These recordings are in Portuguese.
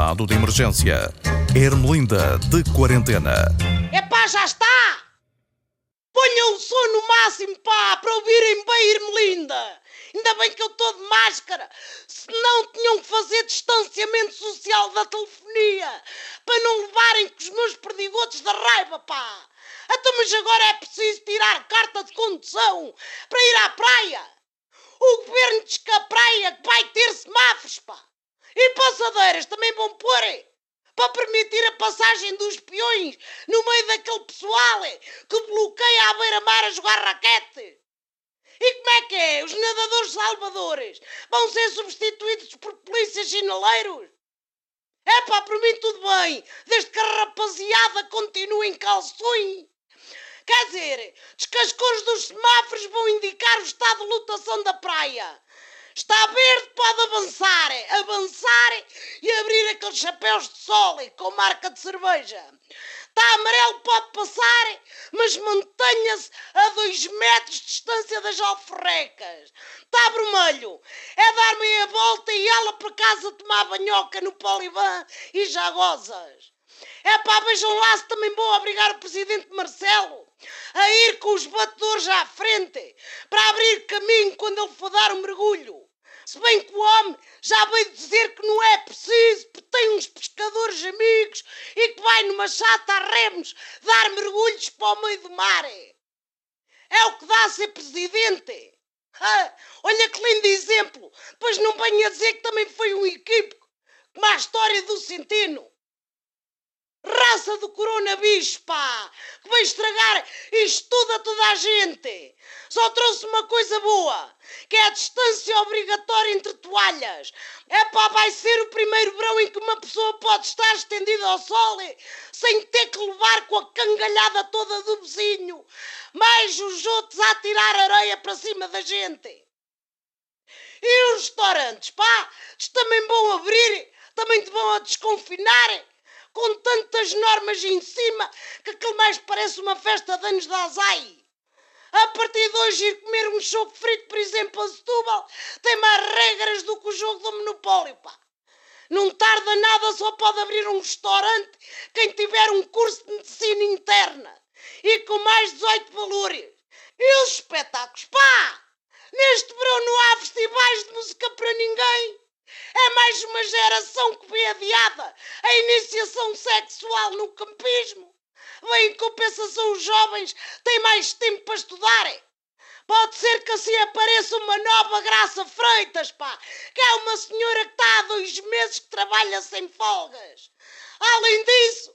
estado de emergência. Ermelinda de quarentena. Epá, já está! Ponham o som no máximo, pá, para ouvirem bem Ermelinda. Ainda bem que eu estou de máscara, senão tinham que fazer distanciamento social da telefonia, para não levarem com os meus perdigotos da raiva, pá. Então, mas agora é preciso tirar carta de condução para ir à praia. O governo diz que a praia vai ter semáforos, pá. E passadeiras também vão pôr para permitir a passagem dos peões no meio daquele pessoal que bloqueia à beira-mar a jogar raquete. E como é que é? Os nadadores salvadores vão ser substituídos por polícias sinaleiros? É pá, por mim tudo bem, desde que a rapaziada continue em calções. Quer dizer, diz que as cores dos semáforos vão indicar o estado de lotação da praia. Está verde, pode avançar, avançar e abrir aqueles chapéus de sol com marca de cerveja. Está amarelo, pode passar, mas mantenha-se a dois metros de distância das alforrecas. Está vermelho, é dar meia volta e ela para casa tomar banhoca no Polivan e já gozas. É pá, vejam lá se também vou obrigar o presidente Marcelo a ir com os batedores à frente para abrir caminho quando ele for dar um mergulho. Se bem que o homem já veio dizer que não é preciso, porque tem uns pescadores amigos e que vai numa chata a remos dar mergulhos para o meio do mar. É o que dá a ser presidente. Ah, olha que lindo exemplo. Pois não venha dizer que também foi um equívoco, como a história do Centeno. Raça do coronavírus, pá! Que vai estragar isto tudo a toda a gente! Só trouxe uma coisa boa, que é a distância obrigatória entre toalhas. É pá, vai ser o primeiro verão em que uma pessoa pode estar estendida ao sol sem ter que levar com a cangalhada toda do vizinho, mais os outros a tirar areia para cima da gente. E os restaurantes, pá, também vão abrir, também te vão a desconfinar com tantas normas em cima que aquilo mais parece uma festa de anos da azai. A partir de hoje ir comer um choco frito, por exemplo, a Setúbal, tem mais regras do que o jogo do monopólio, pá. Não tarda nada, só pode abrir um restaurante quem tiver um curso de medicina interna e com mais 18 valores. E os espetáculos, pá! Neste verão não há festivais de música para ninguém. É mais uma geração que vê adiada a iniciação sexual no campismo. Bem, em compensação, os jovens têm mais tempo para estudarem. Pode ser que assim apareça uma nova Graça Freitas, pá, que é uma senhora que está há dois meses que trabalha sem folgas. Além disso,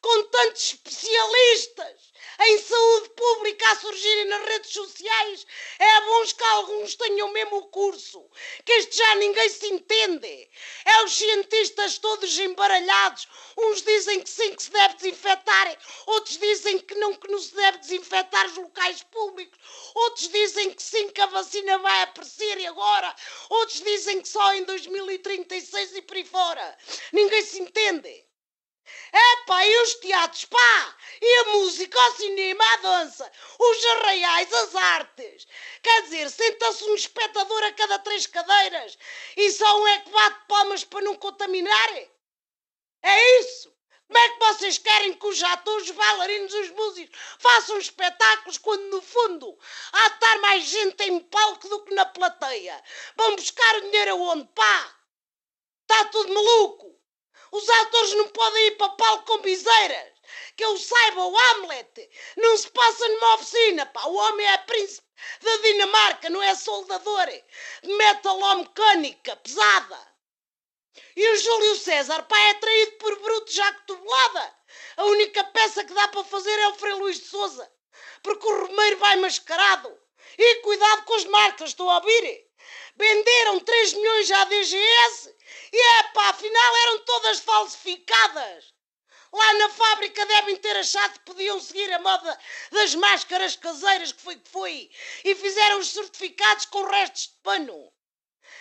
com tantos especialistas em saúde pública a surgirem nas redes sociais, é bom que alguns tenham mesmo o curso, que este já ninguém se entende. É os cientistas todos embaralhados. Uns dizem que sim, que se deve desinfetar, outros dizem que não, que não se deve desinfetar os locais públicos, outros dizem que sim, que a vacina vai aparecer agora, outros dizem que só em 2036 e por aí fora. Ninguém se entende. É pá, e os teatros, pá! E a música, o cinema, a dança, os arraiais, as artes. Quer dizer, senta-se um espectador a cada três cadeiras e só um é que bate palmas para não contaminar? É isso? Como é que vocês querem que os atores, os bailarinos, os músicos façam espetáculos quando, no fundo, há de estar mais gente em palco do que na plateia? Vão buscar o dinheiro aonde, pá? Está tudo maluco? Os atores não podem ir para palco com biseiras. Que eu saiba, o Hamlet não se passa numa oficina, pá. O homem é príncipe da Dinamarca, não é soldador. De metalomecânica pesada. E o Júlio César, pá, é traído por bruto já cotovelada. A única peça que dá para fazer é o Frei Luís de Souza. Porque o Romeiro vai mascarado. E cuidado com as marcas, estou a ouvir. Venderam 3 milhões à DGS e é pá, afinal eram todas falsificadas. Lá na fábrica devem ter achado que podiam seguir a moda das máscaras caseiras, que foi que foi, e fizeram os certificados com restos de pano.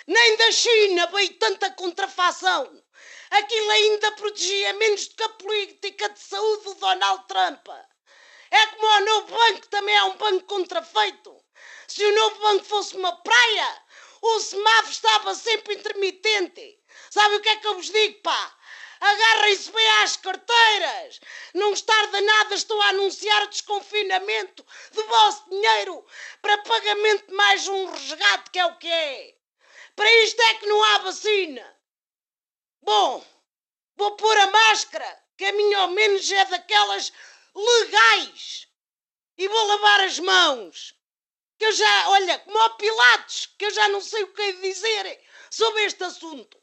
Nem da China veio tanta contrafação. Aquilo ainda protegia menos do que a política de saúde do Donald Trump. É como o novo banco também é um banco contrafeito. Se o novo banco fosse uma praia, o semáforo estava sempre intermitente. Sabe o que é que eu vos digo, pá? Agarrem-se bem às carteiras. Não estar nada, estou a anunciar desconfinamento do vosso dinheiro para pagamento de mais um resgate, que é o que é. Para isto é que não há vacina. Bom, vou pôr a máscara, que a minha ao menos é daquelas legais. E vou lavar as mãos. Que eu já, olha, como ao Pilatos, que eu já não sei o que é dizer sobre este assunto.